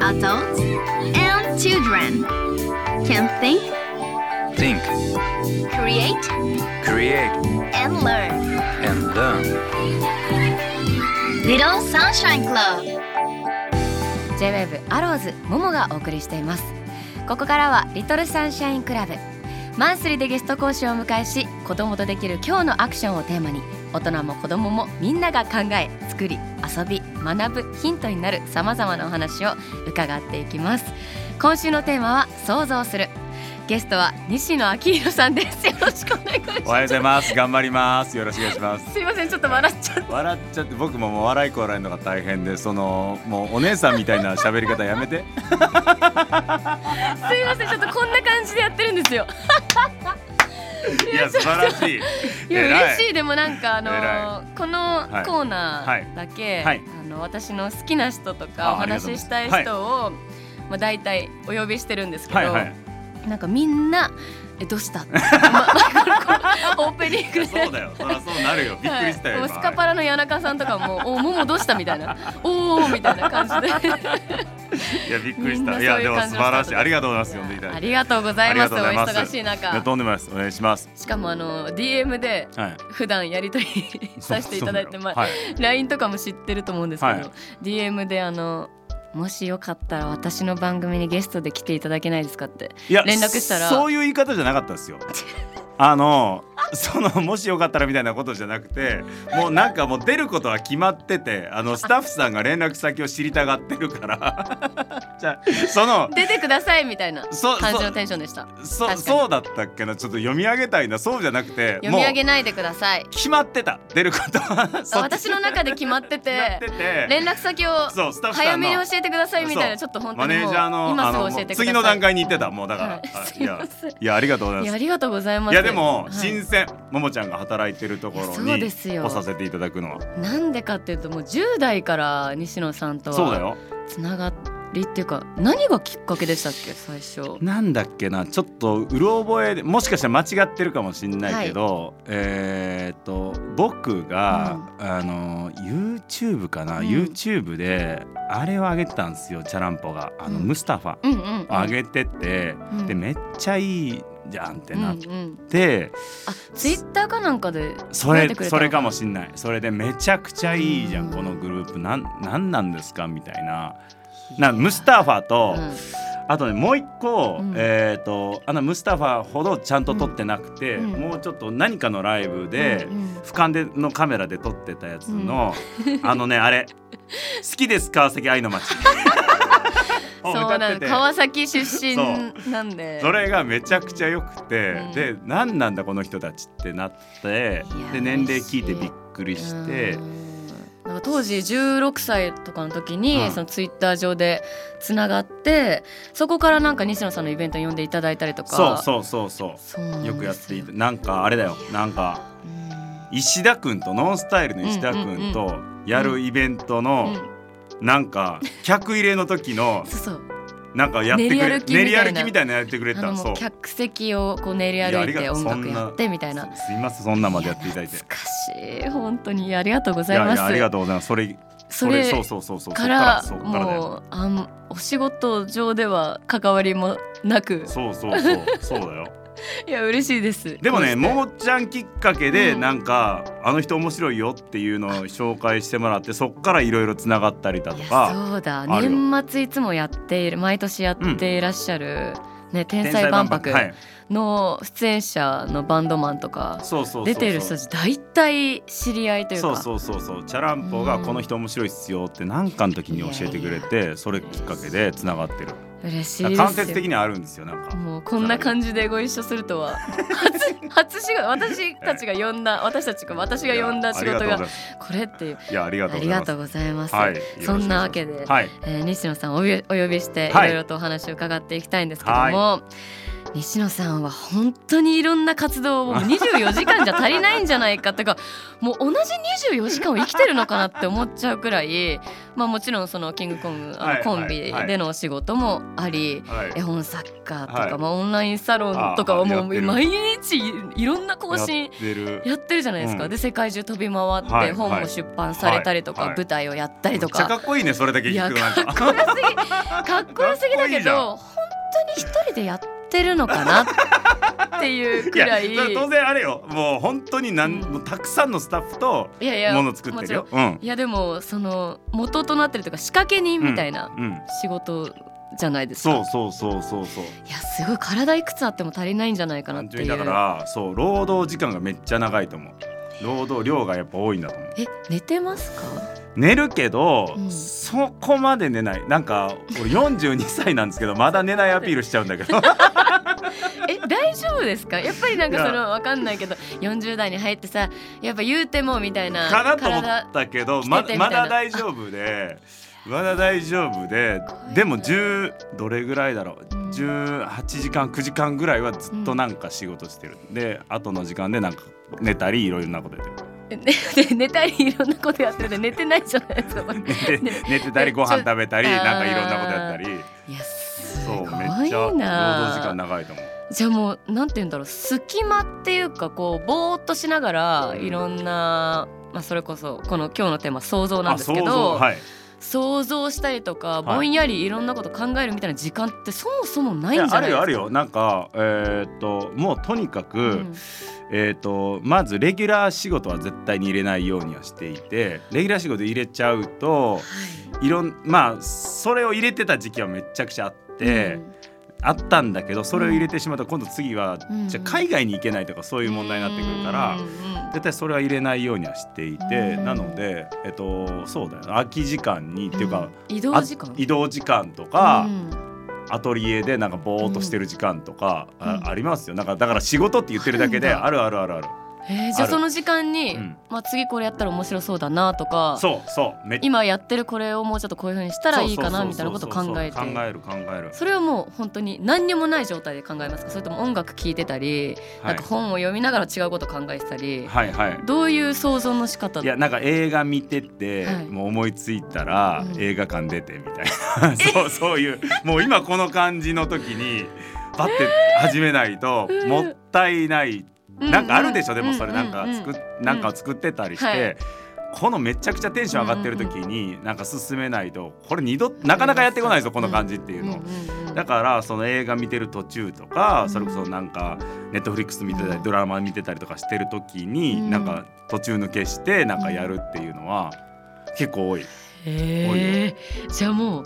Adults and children can think, Think, create, create, and learn. and learn. Little Sunshine Club J-WAVE アローズももがお送りしていますここからはリトルサンシャインクラブマンスリーでゲスト講師をお迎えし子供とできる今日のアクションをテーマに大人も子供もみんなが考え作り遊び学ぶヒントになるさまざまなお話を伺っていきます。今週のテーマは想像する。ゲストは西野昭弘さんです。よろしくお願いします。おはようございます。頑張ります。よろしくお願いします。すいませんちょっと笑っちゃって笑っちゃって僕ももう笑いこらえるのが大変でそのもうお姉さんみたいな喋り方やめて。すいませんちょっとこんな感じでやってるんですよいや素晴らしい。いや偉嬉しい。でもなんかあの偉このコーナーだけ、はい。あの私の好きな人とかあお話ししたい人を、まあ大体お呼びしてるんですけど、はいはい。なんかみんなえどうした？オープニングで。そうだよ。そりゃそうなるよ。びっくりしたよ、はい、スカパラの谷中さんとかも「おももどうした?」みたいな「おお」みたいな感じで。いやびっくりしみんないた。やでも素晴らしい。ありがとうございます呼んでいただありがとうございます。お忙しい中。とんでもないです。お願いします。しかもあの DM ではい。普段やり取り させていただいてまあはい。LINE とかも知ってると思うんですけど、はい。DM であのもしよかったら私の番組にゲストで来ていただけないですかって。いや連絡したら。そういう言い方じゃなかったですよ。あの そのもしよかったらみたいなことじゃなくてもうなんかもう出ることは決まっててあのスタッフさんが連絡先を知りたがってるから。じゃあその出てくださいみたいなそ感じのテンションでした。そそうだったっけな？ちょっと読み上げたいな？そうじゃなくて読み上げもないでください。う決まってた。出ることは。私の中で決まってて 連絡先を早めに教えてくださいみたいなちょっと本当マにもうネージャーの今すぐ教えてください。次の段階に行ってた。もうだから、はい。いません。いやいやありがとうございます。いやありがとうございます。いやでもはい。新鮮、ももちゃんが働いてるところにですよ。来させていただくのは。なんでかっていうともう10代から西野さんとはつながりっていうか何がきっかけでしたっけ最初？なんだっけなちょっとうろ覚えでもしかしたら間違ってるかもしれないけど、えーっと僕が、あの YouTube かな、うん。YouTube であれを上げてたんですよチャランポが。あの、うん。ムスタファうんうん、うん、上げてて、うん。でめっちゃいいじゃんってなっうんうん、て、あツイッターかなんかでそれそれかもしんないそれでめちゃくちゃいいじゃん、うん。このグループ。なんなんなんですか？みたいな。なムスタファと、うん。あとねもう一個、うん。えっ、とあのムスタファほどちゃんと撮ってなくて、うん。もうちょっと何かのライブで、うんうん。俯瞰でのカメラで撮ってたやつの、あのねあれ好きです川崎愛の街。を そうな歌ってて。の川崎出身そなんで。それがめちゃくちゃ良くて、うん。で何なんだこの人たちってなって。で年齢聞いてびっくりして。うん。なんか当時16歳とかの時に、うん。そのツイッター上でつながってそこからなんか西野さんのイベントに呼んでいただいたりとか。そうそうそうそう。よ。くやっていてなんかあれだよ。なんかうん石田君とノンスタイルの石田君とやるイベントのうんなんか客入れの時のそうなんかやってくれ練り歩きみたいな。やってくれたそう。う客席をこう練り歩いて音楽やってみたいな。すいませんそんなまでやっていただいて。懐かしい。本当に。ありがとうごいざいます。やいやありがとうございます。それそれそうそうそうそうからもうあんお仕事上では関わりもなく。そうそうそう。そうだよいや嬉しいです。でもねももちゃんきっかけでうん。なんか、あの人面白いよっていうのを紹介してもらってそっからいろいろつながったりだとかそうだ。年末いつもやっている毎年やっていらっしゃる、ね、天才万博。はい。の出演者のバンドマンとか出てる人たち大体知り合いというか。そうそうそうそう。チャランポがこの人面白いっすよって何かの時に教えてくれてそれきっかけでつながってる嬉しい間接的にはあるんですよなんか。もうこんな感じでご一緒するとは。初 初仕事私たちが呼んだ私たちが私が呼んだ仕事がこれっていう。いやありがとうあございます。りがとうございます、はいそんなわけで、はい。えー西野さんをお呼びお呼びしていはい。ろいろとお話を伺っていきたいんですけども、西野さんは本当にいろんな活動をもう 24時間じゃ足りないんじゃないかってかもう同じ24時間を生きてるのかなって思っちゃうくらいまあもちろんそのキングコングあはいのコンビでのお仕事もあり、はい。絵本作家とか、はい。まあオンラインサロンとかはもう毎日いいろんな更新やってる。じゃないですか、うん。で世界中飛び回って、はい本も出版されたりとか、はい。はい。舞台をやったりとめっちゃか、かっこいいねそれだけ聞くとなんか。かっこよすぎかっこよすぎだけど本当に一人でやってるのかな？っていうくらい。当然あれよ。もう本当になん、うん。もうたくさんのスタッフともの作ってるよ。いやでもその元となってるというか仕掛け人みたいなうん。仕事じゃないですか、そうそうそうそうそう。いやすごい体いくつあっても足りないんじゃないかなっていう。だからそう労働時間がめっちゃ長いと思う。労働量がやっぱ多いんだと思う。え寝てますか？寝るけど、うん。そこまで寝ない。なんか俺42歳なんですけど まだ寝ないアピールしちゃうんだけど。え大丈夫ですか？やっぱりなんかそのわかんないけど40代に入ってさやっぱ言うてもみたいなかなと思体ったけどままだ大丈夫でまだ大丈夫ででも10どれぐらいだろう？うん。18時間9時間ぐらいはずっとなんか仕事してる、で後の時間でなんか寝たりいろいろなことやってるえで寝たりいろんなことやってるで寝てないじゃないですか 寝てね。寝てたりご飯食べたりなんかいろんなことやったり。いやすそうごいなめっちゃ労働時間長いと思う。じゃあもうなんて言うんだろう隙間っていうかこうぼーっとしながらいろんな、まあ、それこそこの今日のテーマ想像なんですけど像はい。想像したりとかいぼんやりい。ろんなこと考えるみたいな時間ってそもそもないんじゃないですかるよあるよなんかえーっともうとにかく、うんえーっとまずレギュラー仕事は絶対に入れないようにはしていてレギュラー仕事入れちゃうとい。ろんまあそれを入れてた時期はめっちゃくちゃあって、あったんだけどそれを入れてしまうと今度次は、うん。じゃあ海外に行けないとかそういう問題になってくるから。うんうん絶対それは入れないようにはしていて、うんなので、えっと、そうだよな空き時間に、っていうかうん。移動時間？あ移動時間とか、うんアトリエでなんかぼーっとしてる時間とか、うん。あありますよ。なんかだから仕事って言ってるだけでああるあるあるあるえーじゃあその時間に、うん。まあ、次これやったら面白そうだなとかそうそう。今やってるこれをもうちょっとこういう風にしたらいいかなみたいなことを考えて。考える考える。それはもう本当に何にもない状態で考えますかそれとも音楽聴いてたり、はい。なんか本を読みながら違うこと考えてたり、はいはい。どういう想像の仕方いやなんか映画見てて、はい。もう思いついたら、うん。映画館出てみたいな。そうそういうもう今この感じの時にパッて始めないとうんもったいないなんかあるでしょ、でもそれなんかうん。作っなんか作ってたりして、はい。このめちゃくちゃテンション上がってる時になんか進めないとこれ二度なかなかやってこないぞこの感じっていうの。だからその映画見てる途中とか、うん。それこそなんかネットフリックス見てたりドラマ見てたりとかしてる時に、うん。なんか途中抜けしてなんかやるっていうのは結構多い。じゃあもう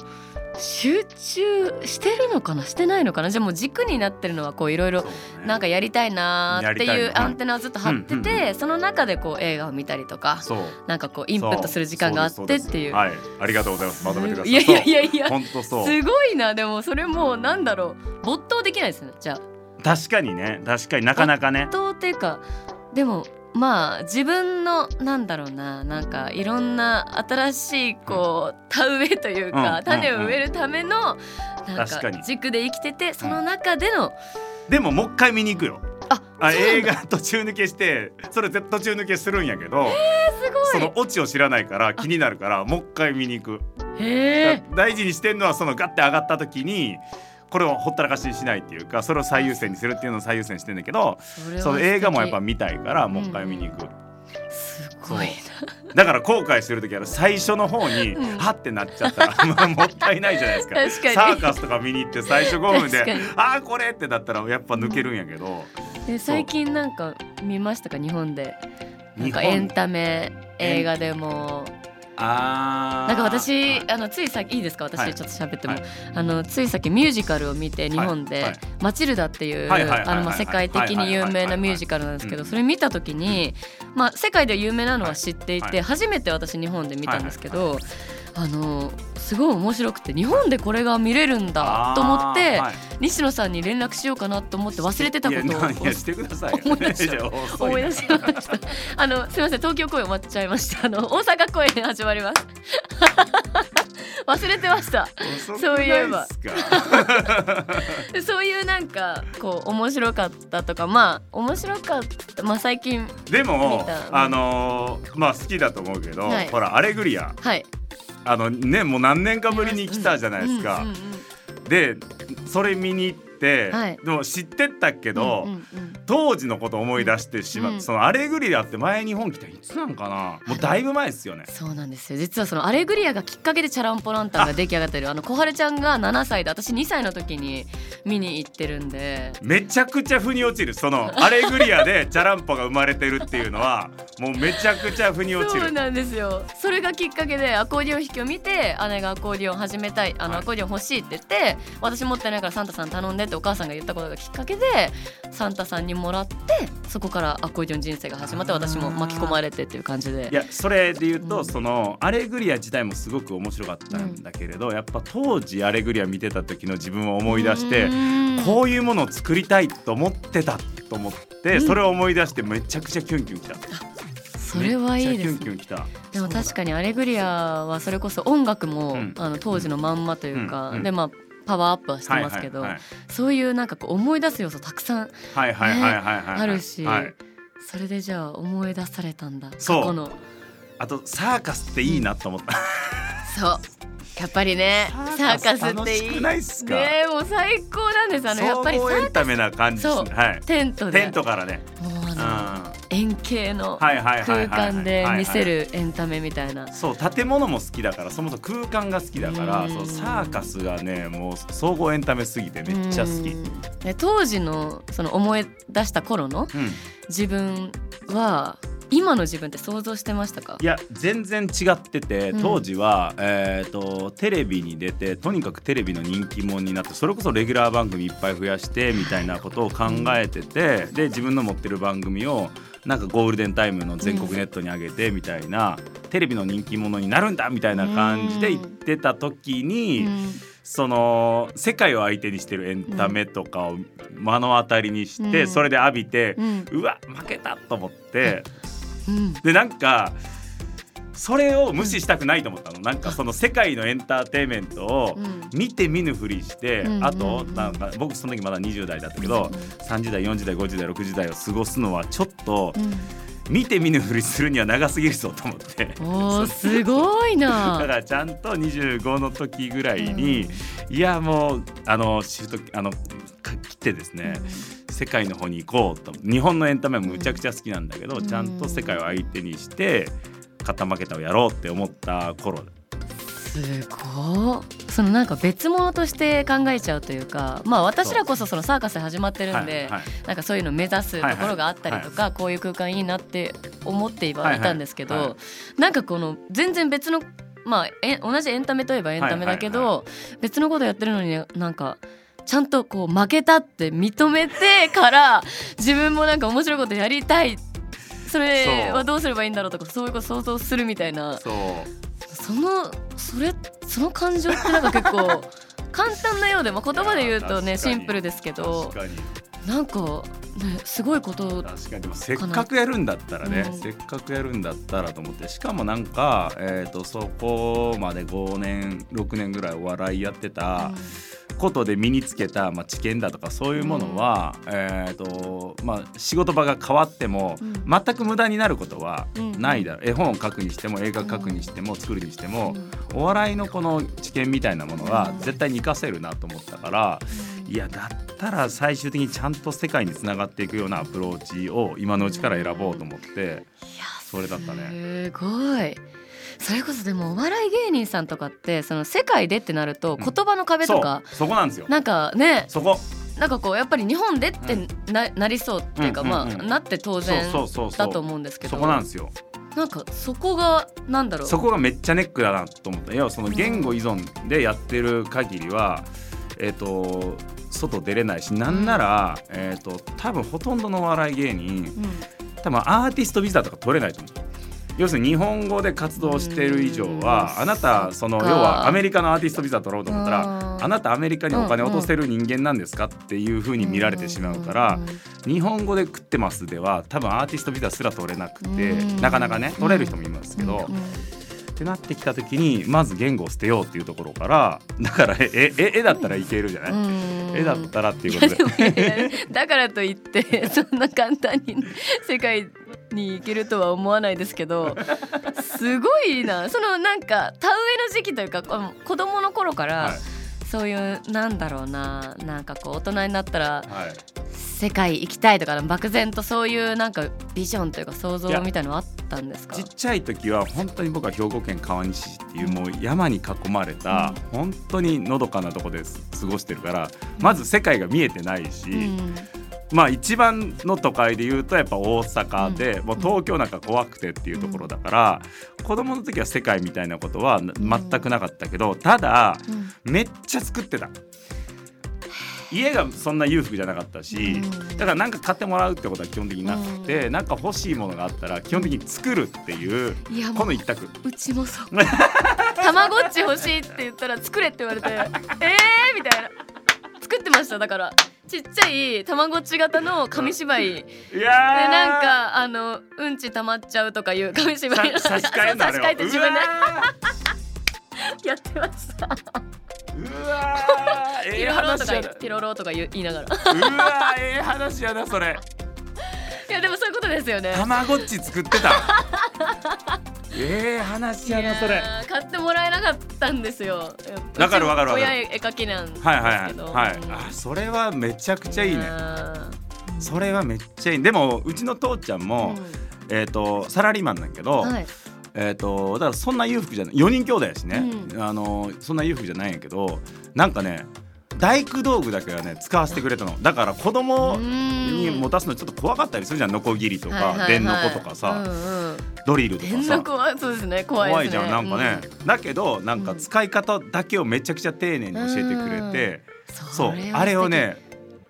集中してるのかな？してないのかな？じゃあもう軸になってるのはこういろいろなんかやりたいなーっていうアンテナをずっと張っててその中でこう映画を見たりとかなんかこうインプットする時間があってっていう。はい。ありがとうございます。まとめてください。いやいやいやいや。本当そう。すごいな。でもそれもうなんだろう。没頭できないですね。じゃあ。確かにね。確かに。なかなかね。没頭っていうかでもまあ自分のなんだろうななんかいろんな新しいこう田植えというか、うん。種を植えるためのなんか確かに。軸で生きててその中での、でももう一回見に行くよ。あ映画途中抜けしてそれ絶途中抜けするんやけど、すごい。そのオチを知らないから気になるからもう一回見に行く、大事にしてんのはそのガッて上がった時にこれをほったらかしにしないっていうかそれを最優先にするっていうのを最優先してんだけどその映画もやっぱ見たいからもう一回見に行く、すごいだから後悔する時は最初の方に、うん。はってなっちゃったら まあもったいないじゃないですか。サーカスとか見に行って最初5分でああこれってなったらやっぱ抜けるんやけど、なえ最近なんか見ましたか？日本で。なんかエンタメ映画でもなんか私あのついさっきいいですか？はい。私ちょっと喋っても、はい。あのついさっきミュージカルを見て日本で「はい。はい。マチルダ」っていう世界的に有名なミュージカルなんですけどそれ見た時に、まあ、世界で有名なのは知っていて、はいはい初めて私日本で見たんですけど、あのすごい面白くて日本でこれが見れるんだと思って、はい西野さんに連絡しようかなと思って忘れてたことをいやないやしてくださいよ思い出し 思いな出しました。あのすみません東京公演終わっちゃいました。あの大阪公演始まります。忘れてました。そういえば。そういうなんかこう面白かったとかまあ面白かったまあ最近でもあのーまあ好きだと思うけど、はい。ほらアレグリア。はい。あのねもう何年かぶりに来たじゃないですか、でそれ見に行って、はい。でも知ってたけど、うんうんうん。当時のこと思い出してしまう、うん。そのアレグリアって前日本来たいつなんかな？もうだいぶ前ですよね。そうなんですよ。実はそのアレグリアがきっかけでチャランポランタンが出来上がってる。あの小春ちゃんが7歳で私2歳の時に見に行ってるんで。めちゃくちゃ腑に落ちる。そのアレグリアでチャランポが生まれてるっていうのは もうめちゃくちゃ腑に落ちる。そうなんですよ。それがきっかけでアコーディオン弾きを見て姉がアコーディオン始めたいあの、はい。アコーディオン欲しいって言って私持ってないからサンタさん頼んでってお母さんが言ったことがきっかけでサンタさんにもらってそこからアコーディオン人生が始まって私も巻き込まれてっていう感じで。いやそれで言うと、うん。そのアレグリア自体もすごく面白かったんだけれど、やっぱ当時アレグリア見てた時の自分を思い出して、うん。こういうものを作りたいと思ってたと思って、うん。それを思い出してめちゃくちゃキュンキュンきた。それはいいめっちゃキュですンキュンきた。でも確かに「アレグリア」はそれこそ音楽も、うん。あの当時のまんまというか、うん。うん。でまあパワーアップはしてますけど、そういうなんかこう思い出す要素たくさんあるし、はい。それでじゃあ思い出されたんだそう。の。あとサーカスっていいなと思った、そう。やっぱりねサーカスっていっすか、ねもう最高なんです。あのやっぱり総合エンサータメな感じですねはい。テントで。テントからね。もうの円形の空間で見せるエンタメみたいな。そう建物も好きだからそもそも空間が好きだからうん。そうサーカスがねもう総合エンタメすぎてめっちゃ好き、当時のその思い出した頃のうん、自分は今の自分って想像してましたか？いや全然違っててうん。当時は、えー、とテレビに出てとにかくテレビの人気者になってそれこそレギュラー番組いっぱい増やしてみたいなことを考えててで自分の持ってる番組をなんかゴールデンタイムの全国ネットに上げてみたいな、テレビの人気者になるんだみたいな感じで言ってた時に、うん。その世界を相手にしてるエンタメとかを目の当たりにして、うん。それで浴びて、うん。うわ負けたと思って。うん。でなんかそれを無視したくないと思ったの、なんかその世界のエンターテインメントをうん。見て見ぬふりして、うんあとうん。うんなんか僕その時まだ20代だったけど、30代40代50代60代を過ごすのはちょっとうん。見て見ぬふりするには長すぎるぞと思って。おーすごい だなからちゃんと25の時ぐらいに、いやもうあのシフトあのか切ってですね、世界の方に行こうと。日本のエンタメもむちゃくちゃ好きなんだけど、うん。ちゃんと世界を相手にして勝った負けたをやろうって思った頃。すごっ。そのなんか別物として考えちゃうというかまあ私らこそそのサーカスで始まってるんで、はいはいなんかそういうの目指すところがあったりとか、こういう空間いいなって思ってはいたんですけど、はいはいはなんかこの全然別のまあえ同じエンタメといえばエンタメだけど、はいは別のことやってるのになんかちゃんとこう負けたって認めてから自分もなんか面白いことやりたい。それはどうすればいいんだろうとかそういうこと想像するみたいな。そう。そのそれその感情ってなんか結構 簡単なようで、まあ、言葉で言うとねシンプルですけどなんかねすごいこと確かに。でもせっかくやるんだったらね、うん。せっかくやるんだったらと思ってしかもなんか、えー、とそこまで5年6年ぐらいお笑いやってたことで身につけた、まあ、知見だとかそういうものは、えーとまあ、仕事場が変わっても、うん。全く無駄になることはうんないだろう、絵本を書くにしても映画書くにしても作るにしても、うん。お笑いのこの知見みたいなものはうん。絶対に活かせるなと思ったから。いやだったら最終的にちゃんと世界につながっていくようなアプローチを今のうちから選ぼうと思っていやそれだったね。すごいそれこそでもお笑い芸人さんとかってその世界でってなるとうん。言葉の壁とか、そこなんですよ。なんかねそこ。なんかこうやっぱり日本でってな,、なりそうっていうか、うんうんうん。まあなって当然そうそうそだとう思うんですけどそこなんですよ。なんかそこがなんだろう。そこがめっちゃネックだなと思った。要はその言語依存でやってる限りは、えっ、と外出れないしなんなら、えっ、と多分ほとんどのお笑い芸人うん。多分アーティストビザとか取れないと思う。要するに日本語で活動してる以上はうん。あなたその要はアメリカのアーティストビザ取ろうと思ったらあなたアメリカにお金落とせる人間なんですかっていうふうに見られてしまうから日本語で食ってますでは多分アーティストビザすら取れなくてうん。なかなかね取れる人もいますけどっってなってきた時にまず言語を捨てようっていうところからだからええ絵だったらいけるじゃない、うん。絵だったらっていいうことで。だからといってそんな簡単に世界に行けるとは思わないですけどすごいな。そのなんか田植えの時期というか子供の頃から、はい。そういうなんだろうな。なんかこう大人になったらはい。世界行きたいとか漠然とそういうなんかビジョンというか想像みたいなのあったんですか？ちっちゃい時は本当に僕は兵庫県川西市っていうもう山に囲まれた本当にのどかなとこで過ごしてるからまず世界が見えてないし、うんまあ一番の都会で言うとやっぱ大阪で、うん。もう東京なんか怖くてっていうところだから、子供の時は世界みたいなことはな全くなかったけどただうん。めっちゃ作ってた。家がそんな裕福じゃなかったし、うん。だから何か買ってもらうってことは基本的になくて、なんか欲しいものがあったら基本的に作るっていういやもうこの一択。うちもそう。たまごっち欲しいって言ったら作れって言われてえーみたいな。作ってましただからちっちゃいたまごっち型の紙芝居。で いやー。なんかあのうんち溜まっちゃうとかいう紙芝居。さ差し替え差し替えて自分で。やってました。ーうわー。ええピロロとかピロロとか言いながら。うわーええ話やなそれ。いやでもそういうことですよね。たまごっち作ってたええ話やなそれ。買ってもらえなかったんですよ。わかるわかるわかる。親絵描きなんですけど。はいはいはい。はいうんあそれはめちゃくちゃいいね。それはめっちゃいいでもうちの父ちゃんも、えっ、とサラリーマンなんやけど、はい。えっ、とだからそんな裕福じゃない。4人兄弟やしね、あのそんな裕福じゃないんやけどなんかね大工道具だけはね使わせてくれたの。だから子供に持たすのちょっと怖かったりするじゃん。ノコギリとか電の子とかさ、うんうん、ドリルとか電さそうですね怖いね。怖いじゃんなんかね、だけどなんか使い方だけをめちゃくちゃ丁寧に教えてくれて、うん。そう。あれをね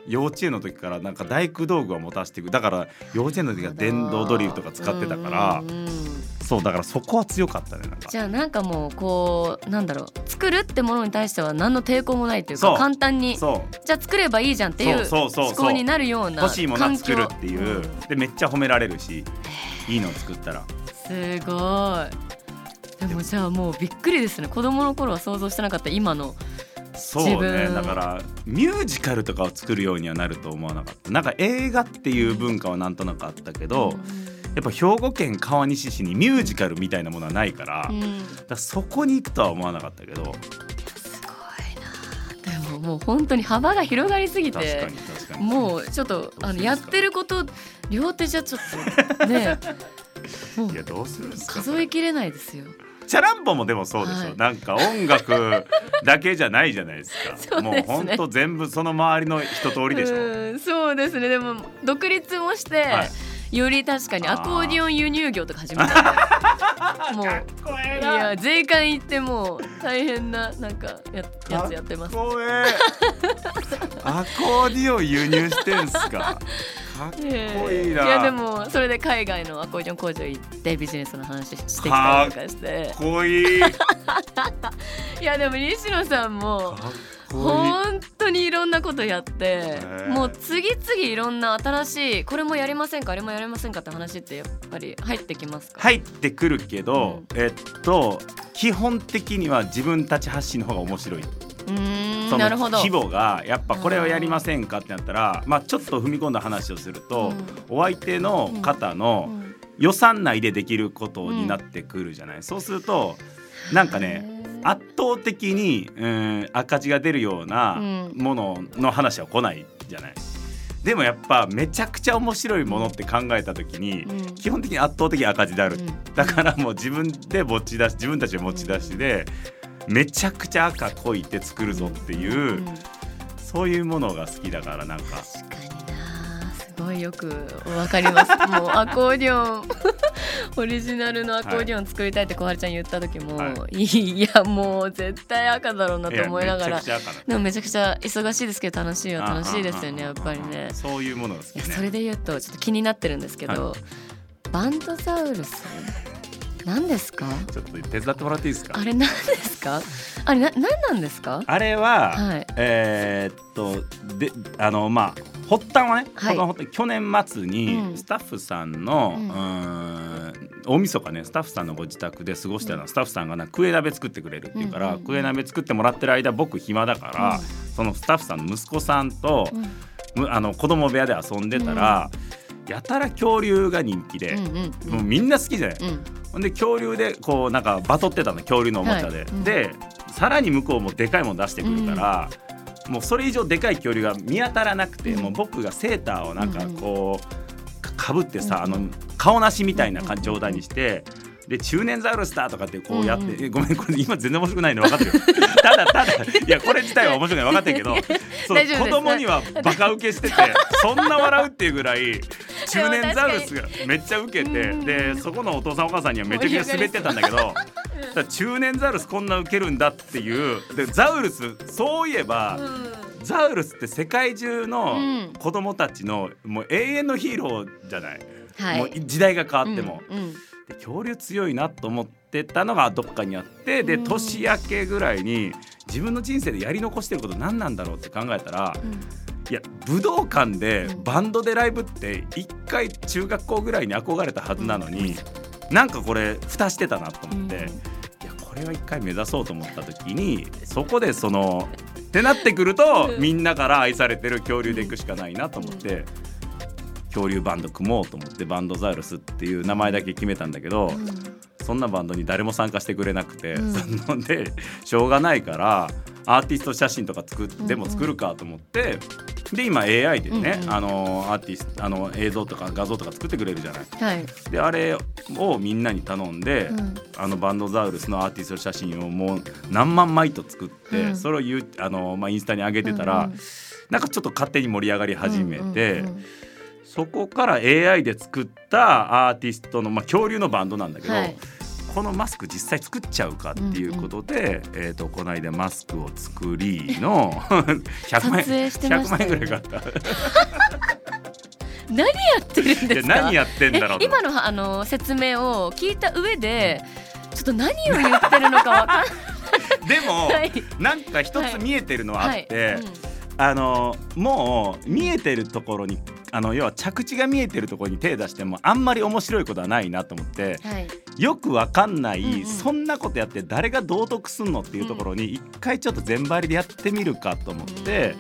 幼稚園の時からなんか大工道具を持たせていくだから幼稚園の時は電動ドリルとか使ってたから、そうだからそこは強かったねなんか。じゃあなんかもうこうなんだろう作るってものに対しては何の抵抗もないというか簡単にそじゃあ作ればいいじゃんっていうそうそうそうそう。思考になるよう。うな欲しいものは作るっていう、でめっちゃ褒められるしいいのを作ったら。すごい。でもじゃあもうびっくりですね。子供の頃は想像してなかった今のそう自ね分。だからミュージカルとかを作るようにはなると思わなかった。なんか映画っていう文化はなんとなくあったけど、やっぱ兵庫県川西市にミュージカルみたいなものはないから,、うん、らそこに行くとは思わなかったけど。すごいな。でももう本当に幅が広がりすぎ確かてに確かに。もうちょっとあのやってること両手じゃちょっとねも いうやどうするんですか？数えきれないですよ。チャランポもでもそうでしょ、はい。なんか音楽だけじゃないじゃないですか。そうですね。もうほんと全部その周りの一通りでしょ。うんそうですね。でも独立もして、はいより確かにアコーディオン輸入業とか始めた もういや税関行ってもう大変ななんかややつやってます。かっこええアコーディオン輸入してんすか。かっこいいな、いやでもそれで海外のアコーディオン工場行ってビジネスの話してきたりとかして。かっこいい。か っいやでも西野さんもこいい本当に。いろんなことやってねもう次々いろんな新しいこれもやりませんかあれもやりませんかって話ってやっぱり入ってきますか？入ってくるけど、えっと基本的には自分たち発信の方が面白い。そのなるほど。規模がやっぱこれをやりませんかってなったら、まあちょっと踏み込んだ話をすると、お相手の方のうん。予算内でできることになってくるじゃない。そうするとなんかね。圧倒的に、うん、赤字が出るようなうん。ものの話は来ないじゃない。でもやっぱめちゃくちゃ面白いものって考えた時に、うん。基本的に圧倒的に赤字である、うん。だからもう自分で持ち出し自分たちで持ち出しで、めちゃくちゃ赤こいて作るぞっていう、うん。そういうものが好きだからなんかごいよくわかります。もうアコーディオン。オリジナルのアコーディオン作りたいって小春ちゃん言った時も、、はい。やもう絶対赤だろうなと思いながら。やめちゃくちゃ赤だでもめちゃくちゃ忙しいですけど楽しいは楽しいですよねやっぱりね。そういうものが好きねそれで言うとちょっと気になってるんですけど、はバンドサウルス何ですか？ちょっと手伝ってもらっていいですか？あれ何ですか？あれな何なんですか？あれは、はい。えーっとであのまあ発端はね、はい。この去年末うん。にスタッフさんの、ううん。ーん大晦日ねスタッフさんのご自宅で過ごしたの、スタッフさんがなクエ鍋作ってくれるっていうから、うんうんうん。クエ鍋作ってもらってる間僕暇だから、そのスタッフさんの息子さんと、むあの子供部屋で遊んでたら、やたら恐竜が人気で、うんうんもうみんな好きじゃない、うん。ほんで恐竜でこうなんかバトってたの恐竜のおもちゃで、はい。うん。でさらに向こうもでかいもの出してくるから、もうそれ以上でかい恐竜が見当たらなくて、うんもう僕がセーターをなんかこうかかぶってさ、うんあの顔なしみたいな状態にして。で中年ザウルスだとかってこうやって、うんごめんこれ今全然面白くないの分かってる。よ ただただいやこれ自体は面白くない分かってるけどそ子供にはバカ受けしててそんな笑うっていうぐらい中年ザウルスがめっちゃ受けてうん。でそこのお父さんお母さんにはめちゃくちゃ滑ってたんだけど中年ザウルスこんな受けるんだっていうでザウルスそういえば、ザウルスって世界中のうん。子供たちのもう永遠のヒーローじゃない、はい。もう時代が変わっても、うんうんで恐竜強いなと思ってたのがどっかにあってでうん。年明けぐらいに自分の人生でやり残してること何なんだろうって考えたらいや武道館でうん。バンドでライブって一回中学校ぐらいに憧れたはずなのになんかこれ蓋してたなと思って。いやこれは一回目指そうと思った時にそこでそのってなってくるとうん。みんなから愛されてる恐竜でいくしかないなと思って恐竜バンド組もうと思ってバンドザウルスっていう名前だけ決めたんだけどそんなバンドに誰も参加してくれなくて、うん。そので しょうがないからアーティスト写真とか作っうん。でも作るかと思ってで今 AI でね、うんうん。あのアーティストあの映像とか画像とか作ってくれるじゃない？はい。であれをみんなに頼んで、うん。あのバンドザウルスのアーティスト写真をもう何万枚と作って、うん。それをあの、まあ、インスタに上げてたら、うんうんなんかちょっと勝手に盛り上がり始めて、うんうんうんそこから AI で作ったアーティストの、まあ、恐竜のバンドなんだけど、はい。このマスク実際作っちゃうかっていうことで、えー、とこの間マスクを作りの 100万円撮影してま100万円ぐらい買った。何やってるんですか？何やってんだろう今のあの説明を聞いた上でちょっと何を言ってるのかわかん でも、ない。なんか一つ見えてるのはあって、はい。うん。あのもう見えてるところにあの要は着地が見えてるところに手出してもあんまり面白いことはないなと思ってはい。よくわかんない、うんうん。そんなことやって誰が道徳すんのっていうところに一回ちょっと全張りでやってみるかと思って、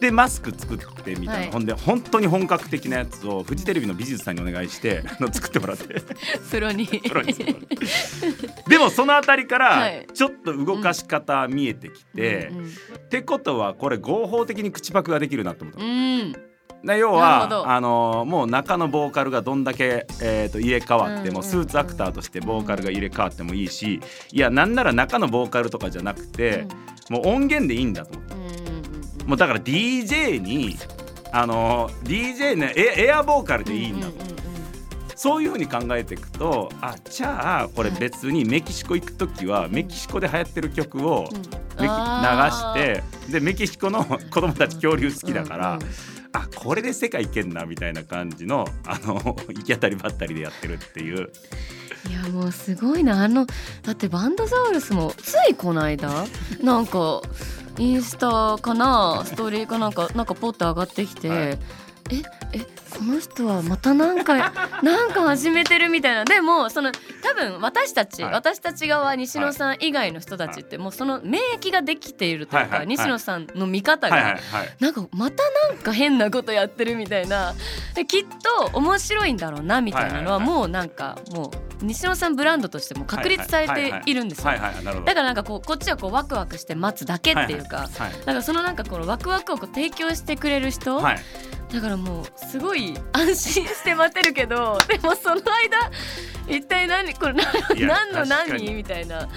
でマスク作ってみたいほんで本当に本格的なやつをフジテレビの美術さんにお願いして あの作ってもらって。プロに。でもそのあたりかはらい。ちょっと動かし方見えてきて。うんってことはこれ合法的に口パクができるなと思ったう。んで要はあのもう中のボーカルがどんだけ、えー、と入れ替わっても、スーツアクターとしてボーカルが入れ替わってもいいしいやなんなら中のボーカルとかじゃなくて、もう音源でいいんだと。思ってもうだから DJ にあの DJ ねエエアボーカルでいいんだと、うんうんうんそういうふうに考えていくとあじゃあこれ別にメキシコ行く時はメキシコで流行ってる曲を流あしてでメキシコの子供たち恐竜好きだから、うんうんあこれで世界行けんなみたいな感じのあの 行き当たりばったりでやってるっていう。いやもうすごいな。あのだってバンドザウルスもついこの間なんかインスタかなストーリーかなんかなんかポッと上がってきて、はいええこの人はまたなんか なんか始めてるみたいな。でもその多分私たち、はい。私たち側西野さん以外の人たちってもうその免疫ができているというか、はいはいはい。西野さんの見方が、はいはいはい。なんかまたなんか変なことやってるみたいな。できっと面白いんだろうなみたいなのははいはいはい。もうなんかもう西野さんブランドとしても確立されているんですよ。だからなんかこうこっちはこうワクワクして待つだけっていうか、はいなんかそのなんかこのワクワクをこう提供してくれる人、はいだからもうすごい安心して待てるけど でもその間一体何これ何何の何に。みたいな。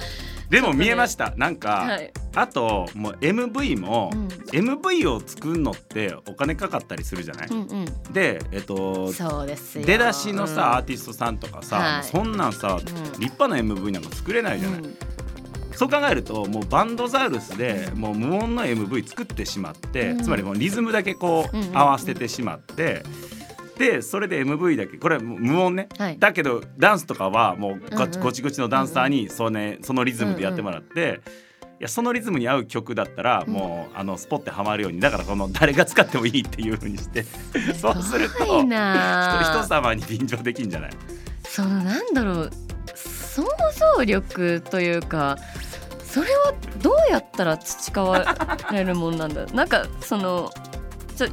でも見えました。なんか、はい、あともう MV も、うん。MV を作るのってお金かかったりするじゃない、うんうん、でえっとそうですよ。出だしのさ、うん。アーティストさんとかさ、はい。そんなんさ、ん。立派な MV なんか作れないじゃない、うんそう考えるともうバンドザウルスでもう無音の MV 作ってしまって、うん。つまりもうリズムだけこう合わせてしまって、でそれで MV だけこれは無音ね、はい。だけどダンスとかはもうゴチゴチのダンサーにそ,、ね、そのリズムでやってもらって、やそのリズムに合う曲だったら、うん。もうあのスポッてはまるようにだからこの誰が使ってもいいっていう風にして そうすると人様に便乗できんじゃない？そのなんだろう想像力というかそれはどうやったら培われるもんなんだ なんかその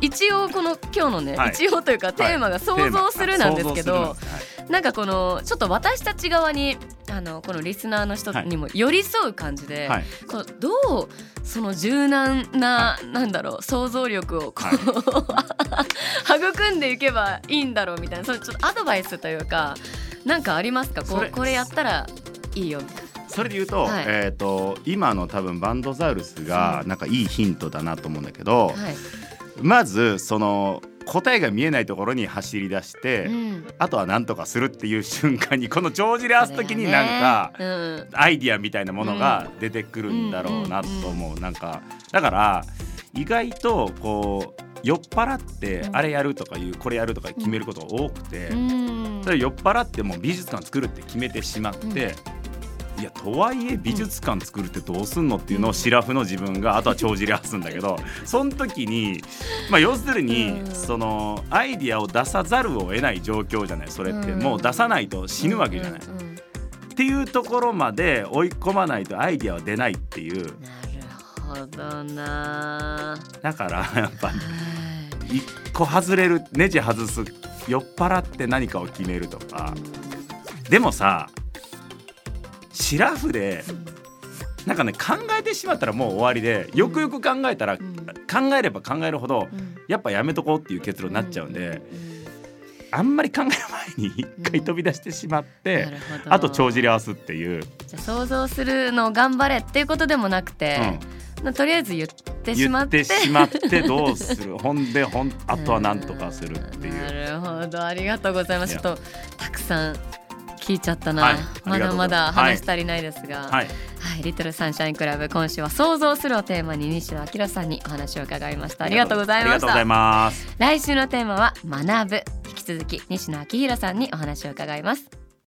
一応この今日のね、はい。一応というかテーマが想像するなんですけど、テーマ。想像するなんかこのちょっと私たち側にあのこのリスナーの人にも寄り添う感じで、はい。こうどうその柔軟な、なんだろう想像力をこう、育んでいけばいいんだろうみたいなそのちょっとアドバイスというかなんかありますか？こそうれ。これやったらいいよみたいな。それで言うと,、はい。えー、と今の多分バンドザウルスがなんかいいヒントだなと思うんだけど、はい。まずその答えが見えないところに走り出して、うん、あとは何とかするっていう瞬間にこの帳尻合わす時になんかそれがねアイディアみたいなものが出てくるんだろうなと思う、なんかだから意外とこう酔っ払ってうん。あれやるとかいうこれやるとか決めることが多くて、うん、それ酔っ払ってもう美術館作るって決めてしまって、いやとはいえ美術館作るってどうすんのっていうのをシラフの自分が あとは帳尻合わすんだけどその時に、まあ、要するにうん。そのアイディアを出さざるを得ない状況じゃないそれって。うん。もう出さないと死ぬわけじゃない。っていうところまで追い込まないとアイディアは出ないっていう。なるほどな。だからやっぱはい。一個外れるネジ外す酔っ払って何かを決めるとか。でもさシラフでなんかね考えてしまったらもう終わりでよくよく考えたら、ん。考えれば考えるほどうん。やっぱやめとこうっていう結論になっちゃうんで、うん。あんまり考える前に一回飛び出してしまって、なるほど。あと帳尻合わすっていう、じゃあ想像するのを頑張れっていうことでもなくて、まあとりあえず言ってしまっ言っててしまって どうする？ほんでほんあとは何とかするっていう。なるほど。ありがとうございます。ちょっとたくさん聞いちゃったな、はいあまだまだ話足りないですが、はい、はい、リトルサンシャインクラブ今週は想像するをテーマに西野明さんにお話を伺いました。ありがとう。ございました。ありがとうございます。来週のテーマは学ぶ。引き続き西野明弘さんにお話を伺います